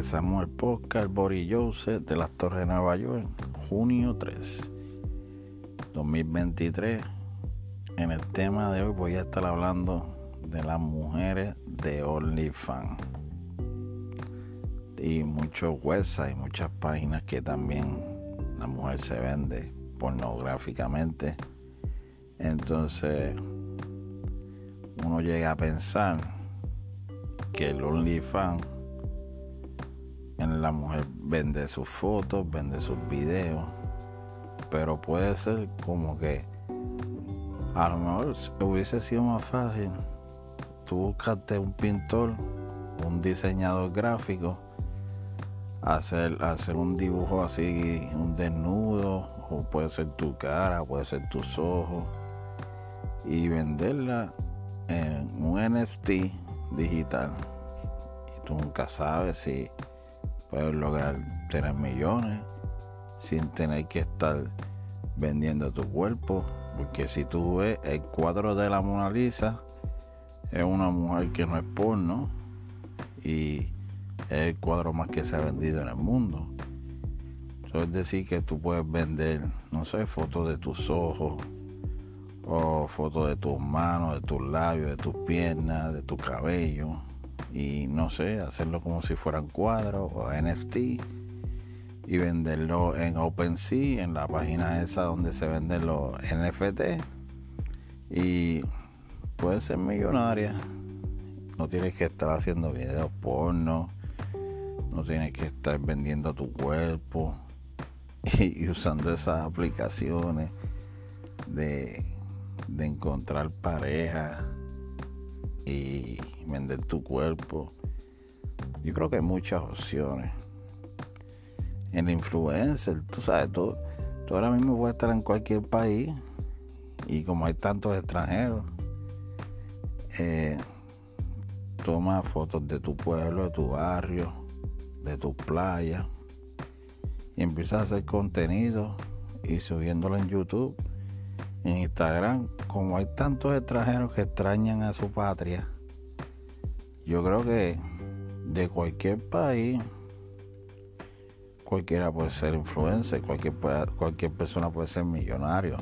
Empezamos el podcast Boris Joseph de las Torres de Nueva York, junio 3, 2023. En el tema de hoy voy a estar hablando de las mujeres de OnlyFans y muchos websites, muchas páginas que también la mujer se vende pornográficamente. Entonces uno llega a pensar que el OnlyFans la mujer vende sus fotos, vende sus videos, pero puede ser como que a lo mejor hubiese sido más fácil tú buscaste un pintor, un diseñador gráfico, hacer, hacer un dibujo así, un desnudo, o puede ser tu cara, puede ser tus ojos, y venderla en un NFT digital. Y tú nunca sabes si puedes lograr tener millones sin tener que estar vendiendo tu cuerpo. Porque si tú ves el cuadro de la Mona Lisa, es una mujer que no es porno y es el cuadro más que se ha vendido en el mundo. Eso es decir que tú puedes vender, no sé, fotos de tus ojos o fotos de tus manos, de tus labios, de tus piernas, de tu cabello y no sé, hacerlo como si fueran cuadros o NFT y venderlo en OpenSea, en la página esa donde se venden los NFT y puede ser millonaria. No tienes que estar haciendo videos porno, no tienes que estar vendiendo tu cuerpo y, usando esas aplicaciones de, de encontrar pareja y vender tu cuerpo. Yo creo que hay muchas opciones. En la influencer, tú sabes, tú, ahora mismo puedes estar en cualquier país y como hay tantos extranjeros, eh, toma fotos de tu pueblo, de tu barrio, de tu playa y empieza a hacer contenido y subiéndolo en YouTube en Instagram, como hay tantos extranjeros que extrañan a su patria, yo creo que de cualquier país, cualquiera puede ser influencer, cualquier, persona puede ser millonario.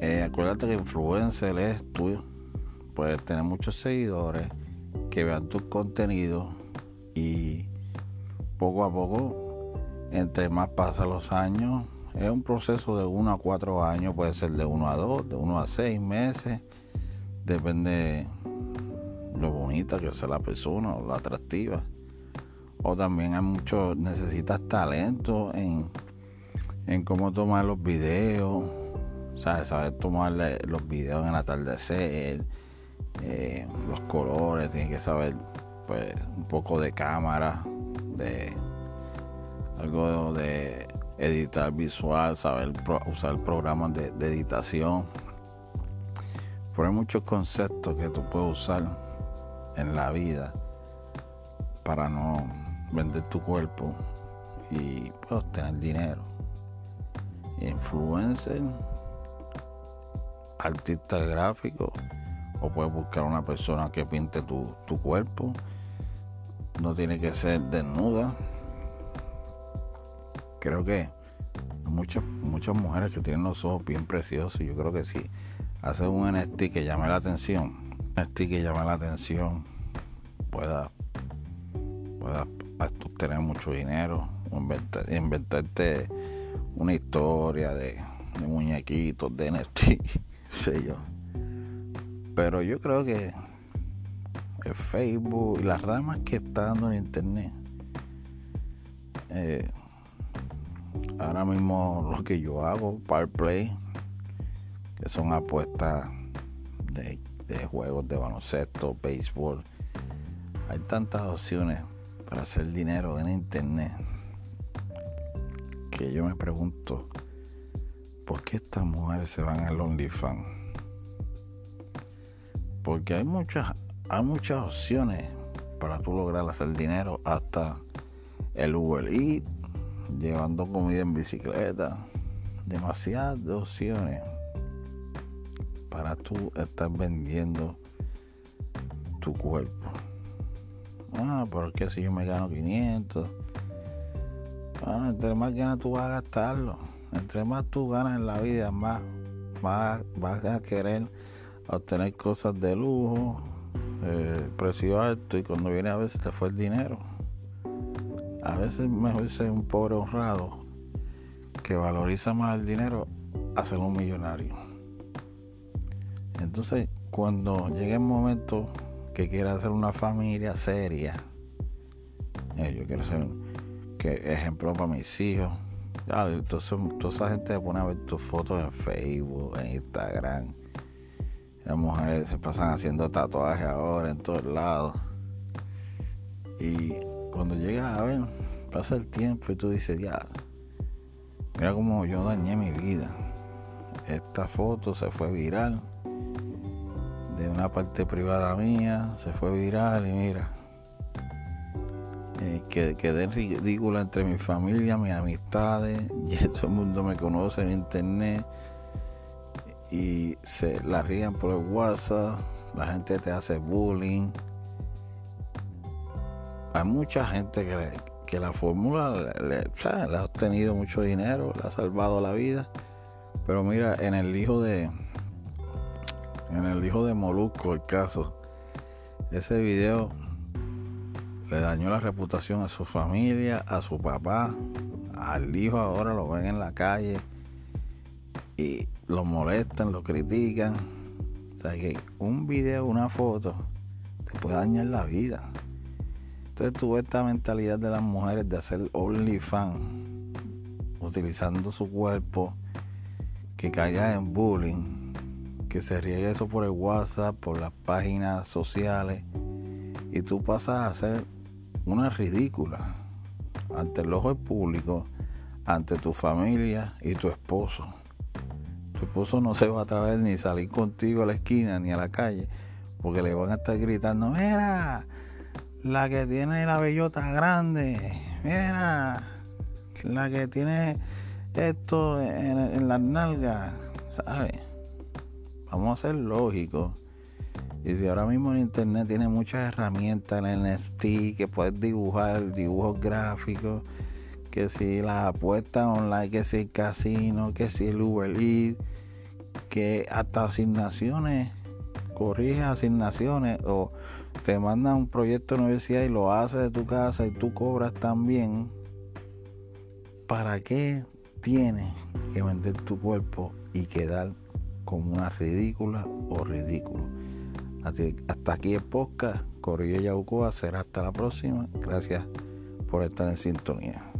Eh, acuérdate que influencer es tú, puedes tener muchos seguidores que vean tus contenidos y poco a poco, entre más pasan los años, es un proceso de 1 a 4 años, puede ser de 1 a 2, de 1 a 6 meses, depende lo bonita que sea la persona o la atractiva. O también hay mucho, necesitas talento en, en cómo tomar los videos, ¿sabes? saber tomar los videos en el atardecer, eh, los colores, tienes que saber pues un poco de cámara, de algo de editar visual, saber usar programas de, de editación. Pero hay muchos conceptos que tú puedes usar en la vida para no vender tu cuerpo y pues, obtener dinero. Influencer, artista gráfico, o puedes buscar una persona que pinte tu, tu cuerpo. No tiene que ser desnuda creo que muchas, muchas mujeres que tienen los ojos bien preciosos, yo creo que si haces un NFT que llame la atención, un NFT que llame la atención, pueda, pueda obtener mucho dinero, inventarte una historia de, de muñequitos, de NFT, sé yo. Pero yo creo que el Facebook y las ramas que está dando en internet eh, ahora mismo lo que yo hago, Power Play, que son apuestas de, juegos de baloncesto, béisbol. Hay tantas opciones para hacer dinero en internet que yo me pregunto, ¿por qué estas mujeres se van al OnlyFans? Porque hay muchas, hay muchas opciones para tú lograr hacer dinero, hasta el Uber Eats llevando comida en bicicleta. Demasiadas opciones para tú estar vendiendo tu cuerpo. Ah, pero si yo me gano 500. Bueno, entre más ganas tú vas a gastarlo. Entre más tú ganas en la vida, más vas, a querer obtener cosas de lujo, eh, precio alto, y cuando viene a veces te fue el dinero. A veces mejor ser un pobre honrado que valoriza más el dinero a ser un millonario. Entonces, cuando llegue el momento que quiera hacer una familia seria, eh, yo quiero ser que ejemplo para mis hijos. entonces, toda esa gente se pone a ver tus fotos en Facebook, en Instagram. Las mujeres se pasan haciendo tatuajes ahora en todos lados. Y cuando llegas a ver, pasa el tiempo y tú dices, ya, mira cómo yo dañé mi vida. Esta foto se fue viral de una parte privada mía, se fue viral y mira, eh, quedé ridícula entre mi familia, mis amistades, y todo el mundo me conoce en internet y se la rían por el WhatsApp, la gente te hace bullying. Hay mucha gente que, la fórmula le, le ha obtenido mucho dinero, le ha salvado la vida. Pero mira, en el hijo de, en el hijo de Molusco, el caso, ese video le dañó la reputación a su familia, a su papá, al hijo ahora lo ven en la calle y lo molestan, lo critican. O sea que un video, una foto, te puede dañar la vida. Entonces tuve esta mentalidad de las mujeres de hacer OnlyFans, utilizando su cuerpo, que caiga en bullying que se riegue eso por el WhatsApp, por las páginas sociales, y tú pasas a ser una ridícula ante el ojo del público, ante tu familia y tu esposo. Tu esposo no se va a atrever ni salir contigo a la esquina ni a la calle, porque le van a estar gritando, mira, la que tiene la bellota grande, mira, la que tiene esto en, las nalgas, ¿sabes? Vamos a ser lógicos. Y si ahora mismo en internet tiene muchas herramientas, en NFT, que puedes dibujar dibujos gráficos, que si las apuestas online, que si el casino, que si el Uber Eats, que hasta asignaciones, corrige asignaciones o te mandan un proyecto de universidad y lo haces de tu casa y tú cobras también. ¿Para qué tienes que vender tu cuerpo y quedar como una ridícula o ridículo. Hasta aquí el podcast. Corrillo Yaucoa será hasta la próxima. Gracias por estar en sintonía.